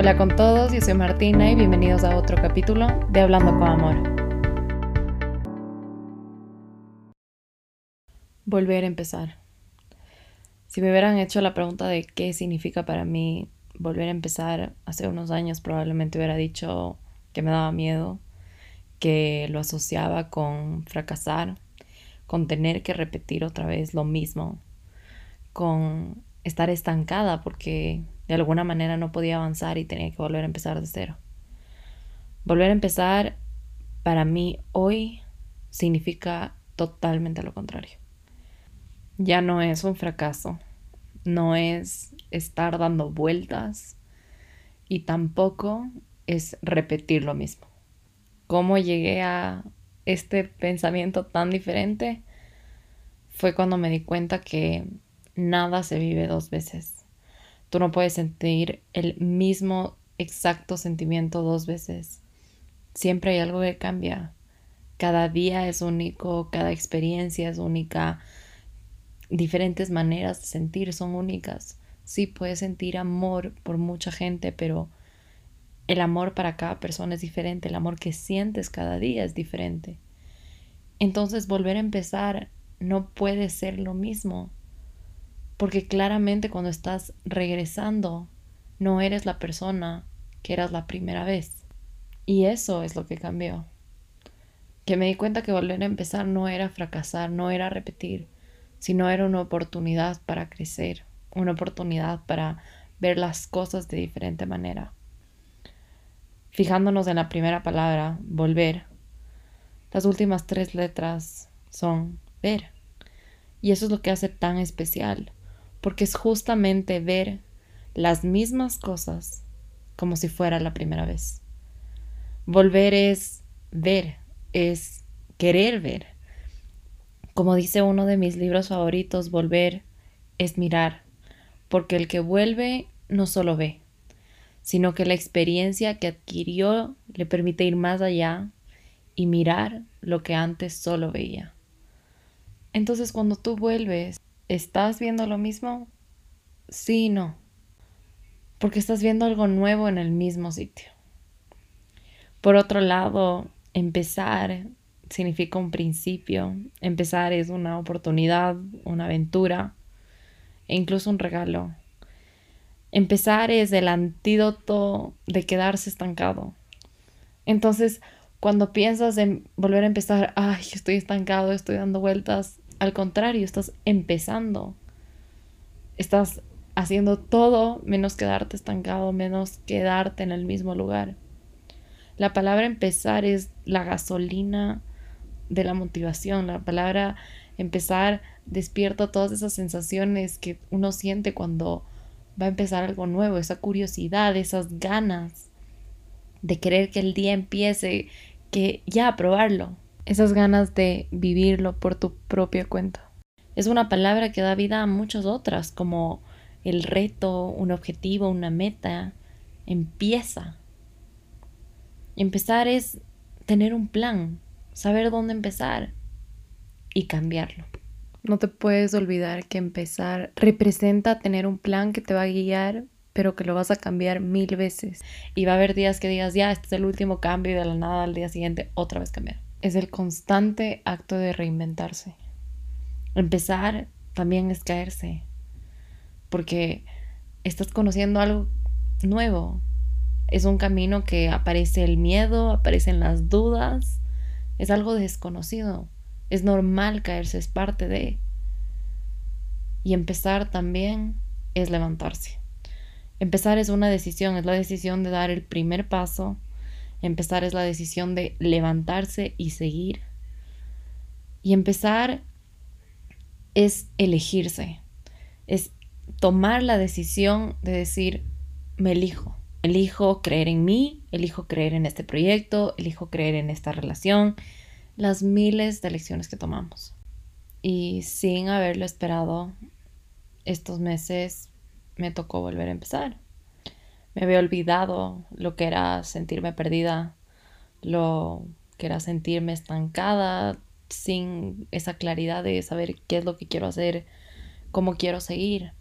Hola con todos, yo soy Martina y bienvenidos a otro capítulo de Hablando con Amor. Volver a empezar. Si me hubieran hecho la pregunta de qué significa para mí volver a empezar hace unos años, probablemente hubiera dicho que me daba miedo, que lo asociaba con fracasar, con tener que repetir otra vez lo mismo, con estar estancada porque de alguna manera no podía avanzar y tenía que volver a empezar de cero. Volver a empezar para mí hoy significa totalmente lo contrario. Ya no es un fracaso, no es estar dando vueltas y tampoco es repetir lo mismo. ¿Cómo llegué a este pensamiento tan diferente? Fue cuando me di cuenta que nada se vive dos veces. Tú no puedes sentir el mismo exacto sentimiento dos veces. Siempre hay algo que cambia. Cada día es único, cada experiencia es única. Diferentes maneras de sentir son únicas. Sí, puedes sentir amor por mucha gente, pero el amor para cada persona es diferente. El amor que sientes cada día es diferente. Entonces volver a empezar no puede ser lo mismo. Porque claramente cuando estás regresando, no eres la persona que eras la primera vez. Y eso es lo que cambió. Que me di cuenta que volver a empezar no era fracasar, no era repetir, sino era una oportunidad para crecer, una oportunidad para ver las cosas de diferente manera. Fijándonos en la primera palabra, volver, las últimas tres letras son ver. Y eso es lo que hace tan especial porque es justamente ver las mismas cosas como si fuera la primera vez. Volver es ver, es querer ver. Como dice uno de mis libros favoritos, volver es mirar, porque el que vuelve no solo ve, sino que la experiencia que adquirió le permite ir más allá y mirar lo que antes solo veía. Entonces cuando tú vuelves, ¿Estás viendo lo mismo? Sí y no. Porque estás viendo algo nuevo en el mismo sitio. Por otro lado, empezar significa un principio. Empezar es una oportunidad, una aventura e incluso un regalo. Empezar es el antídoto de quedarse estancado. Entonces, cuando piensas en volver a empezar, ay, estoy estancado, estoy dando vueltas, al contrario, estás empezando. Estás haciendo todo menos quedarte estancado, menos quedarte en el mismo lugar. La palabra empezar es la gasolina de la motivación. La palabra empezar despierta todas esas sensaciones que uno siente cuando va a empezar algo nuevo, esa curiosidad, esas ganas de querer que el día empiece, que ya probarlo esas ganas de vivirlo por tu propia cuenta. Es una palabra que da vida a muchas otras, como el reto, un objetivo, una meta. Empieza. Empezar es tener un plan, saber dónde empezar y cambiarlo. No te puedes olvidar que empezar representa tener un plan que te va a guiar, pero que lo vas a cambiar mil veces. Y va a haber días que digas, ya, este es el último cambio y de la nada al día siguiente otra vez cambiar es el constante acto de reinventarse. Empezar también es caerse, porque estás conociendo algo nuevo. Es un camino que aparece el miedo, aparecen las dudas, es algo desconocido. Es normal caerse, es parte de. Y empezar también es levantarse. Empezar es una decisión, es la decisión de dar el primer paso Empezar es la decisión de levantarse y seguir. Y empezar es elegirse, es tomar la decisión de decir, me elijo, elijo creer en mí, elijo creer en este proyecto, elijo creer en esta relación, las miles de elecciones que tomamos. Y sin haberlo esperado, estos meses me tocó volver a empezar me había olvidado lo que era sentirme perdida, lo que era sentirme estancada, sin esa claridad de saber qué es lo que quiero hacer, cómo quiero seguir.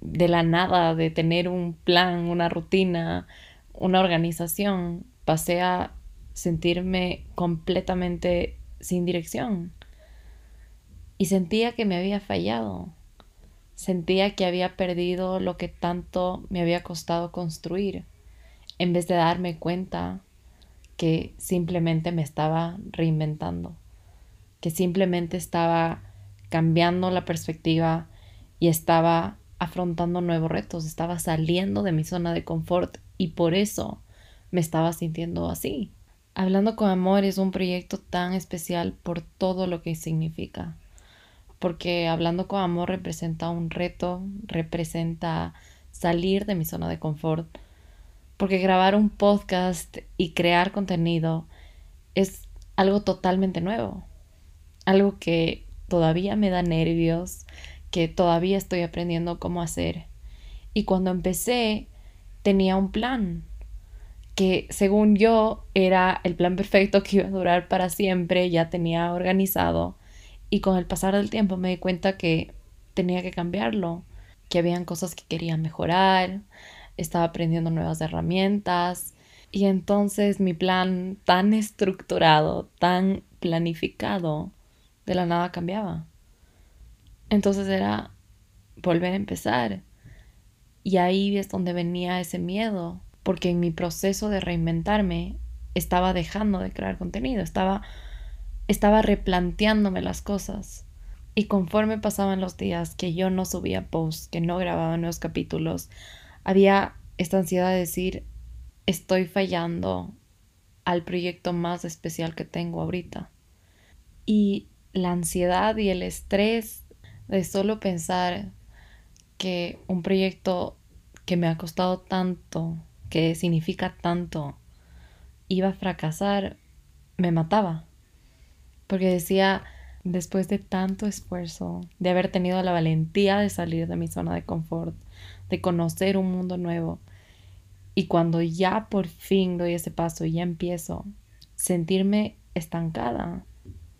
de la nada, de tener un plan, una rutina, una organización, pasé a sentirme completamente sin dirección. Y sentía que me había fallado. Sentía que había perdido lo que tanto me había costado construir, en vez de darme cuenta que simplemente me estaba reinventando, que simplemente estaba cambiando la perspectiva y estaba afrontando nuevos retos, estaba saliendo de mi zona de confort y por eso me estaba sintiendo así. Hablando con Amor es un proyecto tan especial por todo lo que significa, porque Hablando con Amor representa un reto, representa salir de mi zona de confort, porque grabar un podcast y crear contenido es algo totalmente nuevo, algo que todavía me da nervios, que todavía estoy aprendiendo cómo hacer. Y cuando empecé, tenía un plan que según yo era el plan perfecto que iba a durar para siempre, ya tenía organizado. Y con el pasar del tiempo me di cuenta que tenía que cambiarlo, que habían cosas que quería mejorar, estaba aprendiendo nuevas herramientas. Y entonces mi plan tan estructurado, tan planificado, de la nada cambiaba. Entonces era volver a empezar. Y ahí es donde venía ese miedo, porque en mi proceso de reinventarme estaba dejando de crear contenido, estaba, estaba replanteándome las cosas. Y conforme pasaban los días que yo no subía posts, que no grababa nuevos capítulos, había esta ansiedad de decir, estoy fallando al proyecto más especial que tengo ahorita. Y la ansiedad y el estrés de solo pensar que un proyecto que me ha costado tanto, que significa tanto, iba a fracasar, me mataba. Porque decía, después de tanto esfuerzo, de haber tenido la valentía de salir de mi zona de confort, de conocer un mundo nuevo, y cuando ya por fin doy ese paso y ya empiezo, sentirme estancada,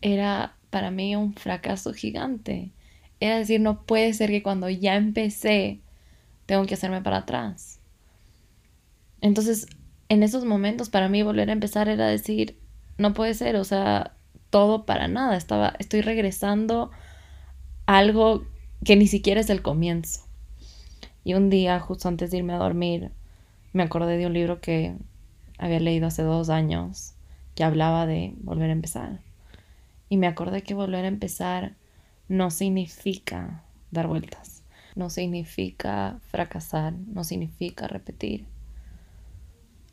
era para mí un fracaso gigante. Era decir, no puede ser que cuando ya empecé, tengo que hacerme para atrás. Entonces, en esos momentos, para mí volver a empezar era decir, no puede ser, o sea, todo para nada. Estaba, estoy regresando a algo que ni siquiera es el comienzo. Y un día, justo antes de irme a dormir, me acordé de un libro que había leído hace dos años que hablaba de volver a empezar. Y me acordé que volver a empezar no significa dar vueltas, no significa fracasar, no significa repetir.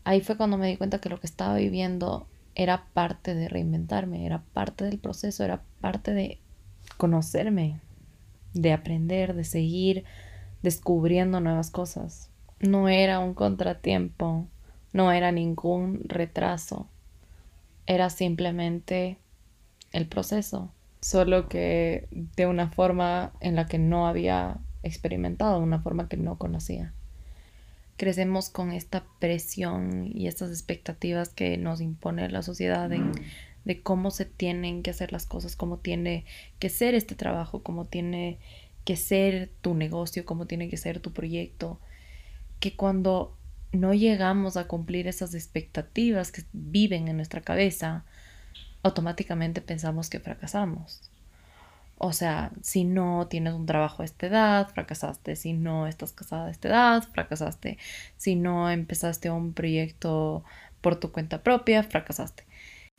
Ahí fue cuando me di cuenta que lo que estaba viviendo era parte de reinventarme, era parte del proceso, era parte de conocerme, de aprender, de seguir descubriendo nuevas cosas. No era un contratiempo, no era ningún retraso, era simplemente el proceso solo que de una forma en la que no había experimentado, una forma que no conocía. Crecemos con esta presión y estas expectativas que nos impone la sociedad de cómo se tienen que hacer las cosas, cómo tiene que ser este trabajo, cómo tiene que ser tu negocio, cómo tiene que ser tu proyecto, que cuando no llegamos a cumplir esas expectativas que viven en nuestra cabeza, automáticamente pensamos que fracasamos. O sea, si no tienes un trabajo a esta edad, fracasaste. Si no estás casada a esta edad, fracasaste. Si no empezaste un proyecto por tu cuenta propia, fracasaste.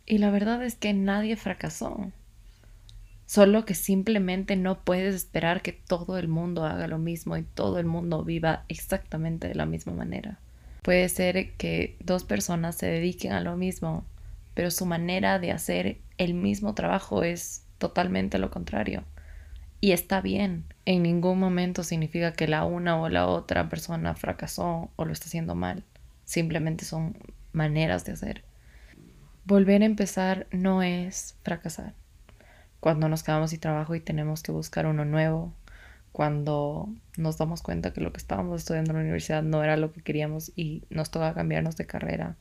Y la verdad es que nadie fracasó. Solo que simplemente no puedes esperar que todo el mundo haga lo mismo y todo el mundo viva exactamente de la misma manera. Puede ser que dos personas se dediquen a lo mismo pero su manera de hacer el mismo trabajo es totalmente lo contrario. Y está bien. En ningún momento significa que la una o la otra persona fracasó o lo está haciendo mal. Simplemente son maneras de hacer. Volver a empezar no es fracasar. Cuando nos quedamos sin trabajo y tenemos que buscar uno nuevo, cuando nos damos cuenta que lo que estábamos estudiando en la universidad no era lo que queríamos y nos toca cambiarnos de carrera,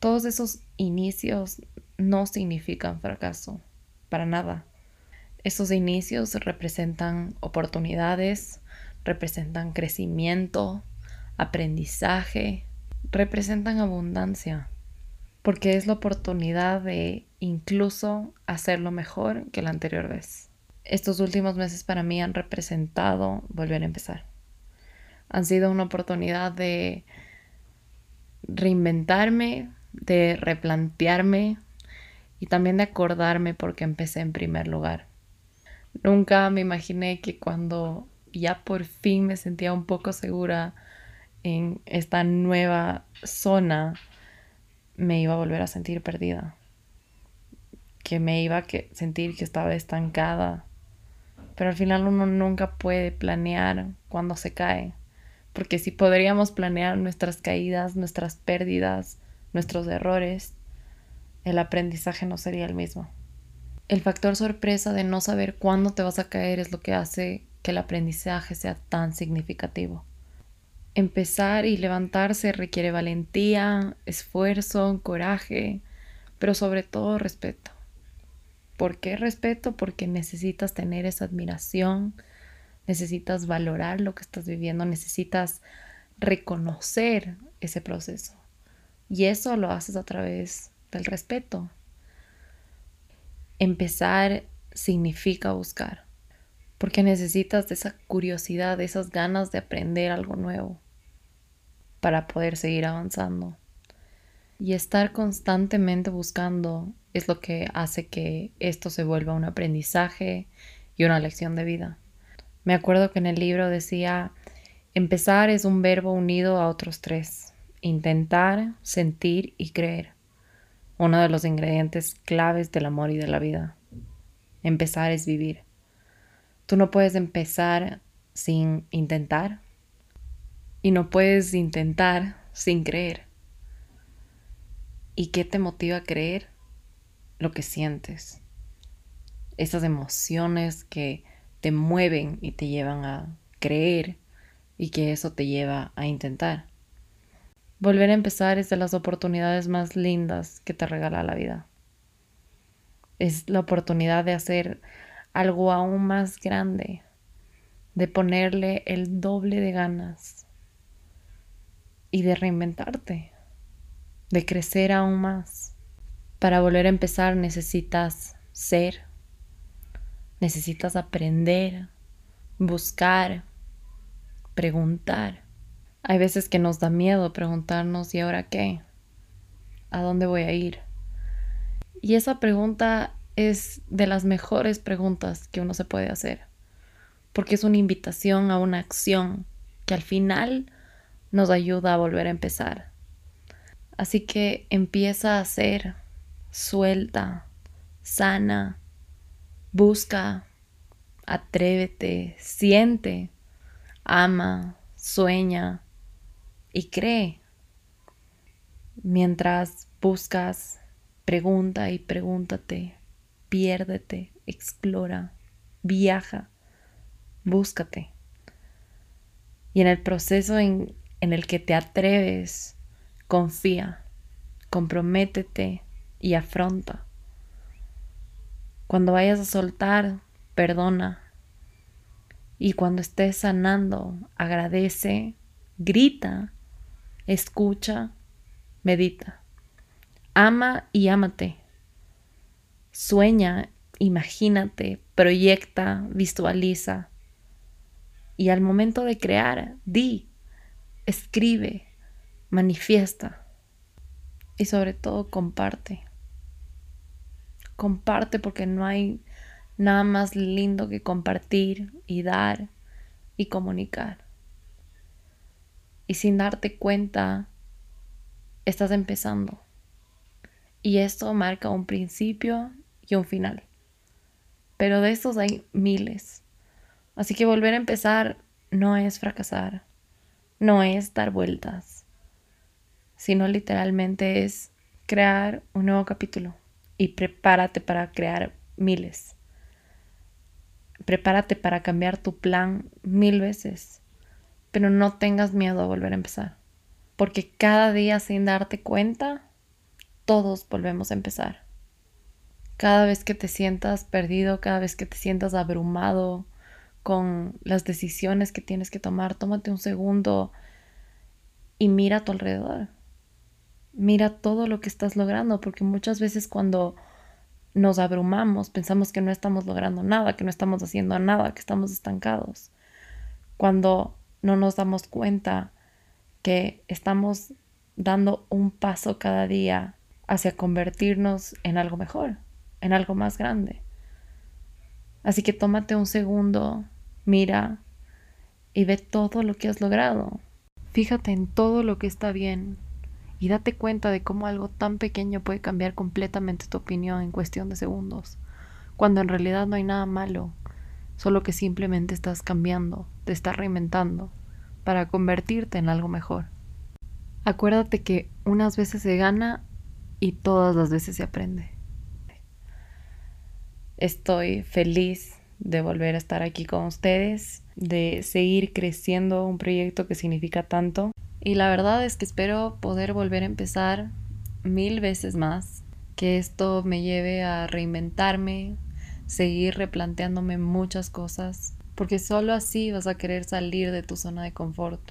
todos esos inicios no significan fracaso, para nada. Esos inicios representan oportunidades, representan crecimiento, aprendizaje, representan abundancia, porque es la oportunidad de incluso hacerlo mejor que la anterior vez. Estos últimos meses para mí han representado volver a empezar. Han sido una oportunidad de reinventarme, de replantearme y también de acordarme porque empecé en primer lugar. Nunca me imaginé que cuando ya por fin me sentía un poco segura en esta nueva zona, me iba a volver a sentir perdida. Que me iba a sentir que estaba estancada. Pero al final uno nunca puede planear cuando se cae. Porque si podríamos planear nuestras caídas, nuestras pérdidas, nuestros errores, el aprendizaje no sería el mismo. El factor sorpresa de no saber cuándo te vas a caer es lo que hace que el aprendizaje sea tan significativo. Empezar y levantarse requiere valentía, esfuerzo, coraje, pero sobre todo respeto. ¿Por qué respeto? Porque necesitas tener esa admiración, necesitas valorar lo que estás viviendo, necesitas reconocer ese proceso. Y eso lo haces a través del respeto. Empezar significa buscar porque necesitas de esa curiosidad, de esas ganas de aprender algo nuevo para poder seguir avanzando. Y estar constantemente buscando es lo que hace que esto se vuelva un aprendizaje y una lección de vida. Me acuerdo que en el libro decía, empezar es un verbo unido a otros tres, intentar, sentir y creer, uno de los ingredientes claves del amor y de la vida. Empezar es vivir. Tú no puedes empezar sin intentar y no puedes intentar sin creer. ¿Y qué te motiva a creer? Lo que sientes. Esas emociones que te mueven y te llevan a creer y que eso te lleva a intentar. Volver a empezar es de las oportunidades más lindas que te regala la vida. Es la oportunidad de hacer algo aún más grande, de ponerle el doble de ganas y de reinventarte, de crecer aún más. Para volver a empezar necesitas ser, necesitas aprender, buscar, preguntar. Hay veces que nos da miedo preguntarnos ¿y ahora qué? ¿A dónde voy a ir? Y esa pregunta es de las mejores preguntas que uno se puede hacer, porque es una invitación a una acción que al final nos ayuda a volver a empezar. Así que empieza a ser suelta, sana, busca, atrévete, siente, ama, sueña y cree. Mientras buscas, pregunta y pregúntate piérdete, explora, viaja, búscate. Y en el proceso en, en el que te atreves, confía, comprométete y afronta. Cuando vayas a soltar, perdona. Y cuando estés sanando, agradece, grita, escucha, medita. Ama y ámate. Sueña, imagínate, proyecta, visualiza. Y al momento de crear, di, escribe, manifiesta. Y sobre todo comparte. Comparte porque no hay nada más lindo que compartir y dar y comunicar. Y sin darte cuenta, estás empezando. Y esto marca un principio y un final. Pero de estos hay miles. Así que volver a empezar no es fracasar, no es dar vueltas, sino literalmente es crear un nuevo capítulo y prepárate para crear miles. Prepárate para cambiar tu plan mil veces, pero no tengas miedo a volver a empezar, porque cada día sin darte cuenta, todos volvemos a empezar. Cada vez que te sientas perdido, cada vez que te sientas abrumado, con las decisiones que tienes que tomar, tómate un segundo y mira a tu alrededor. Mira todo lo que estás logrando, porque muchas veces cuando nos abrumamos pensamos que no estamos logrando nada, que no estamos haciendo nada, que estamos estancados. Cuando no nos damos cuenta que estamos dando un paso cada día hacia convertirnos en algo mejor, en algo más grande. Así que tómate un segundo, mira y ve todo lo que has logrado. Fíjate en todo lo que está bien y date cuenta de cómo algo tan pequeño puede cambiar completamente tu opinión en cuestión de segundos, cuando en realidad no hay nada malo, solo que simplemente estás cambiando, te estás reinventando para convertirte en algo mejor. Acuérdate que unas veces se gana y todas las veces se aprende. Estoy feliz de volver a estar aquí con ustedes, de seguir creciendo un proyecto que significa tanto. Y la verdad es que espero poder volver a empezar mil veces más, que esto me lleve a reinventarme, seguir replanteándome muchas cosas, porque solo así vas a querer salir de tu zona de confort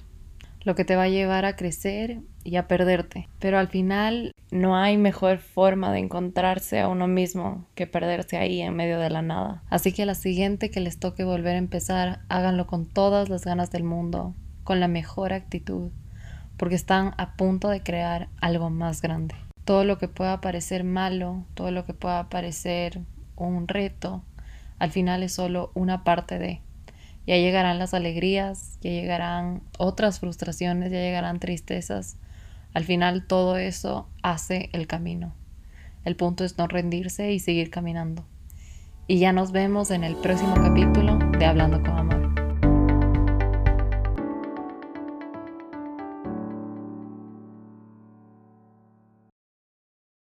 lo que te va a llevar a crecer y a perderte. Pero al final no hay mejor forma de encontrarse a uno mismo que perderse ahí en medio de la nada. Así que a la siguiente que les toque volver a empezar, háganlo con todas las ganas del mundo, con la mejor actitud, porque están a punto de crear algo más grande. Todo lo que pueda parecer malo, todo lo que pueda parecer un reto, al final es solo una parte de ya llegarán las alegrías, ya llegarán otras frustraciones, ya llegarán tristezas. Al final todo eso hace el camino. El punto es no rendirse y seguir caminando. Y ya nos vemos en el próximo capítulo de Hablando con Amor.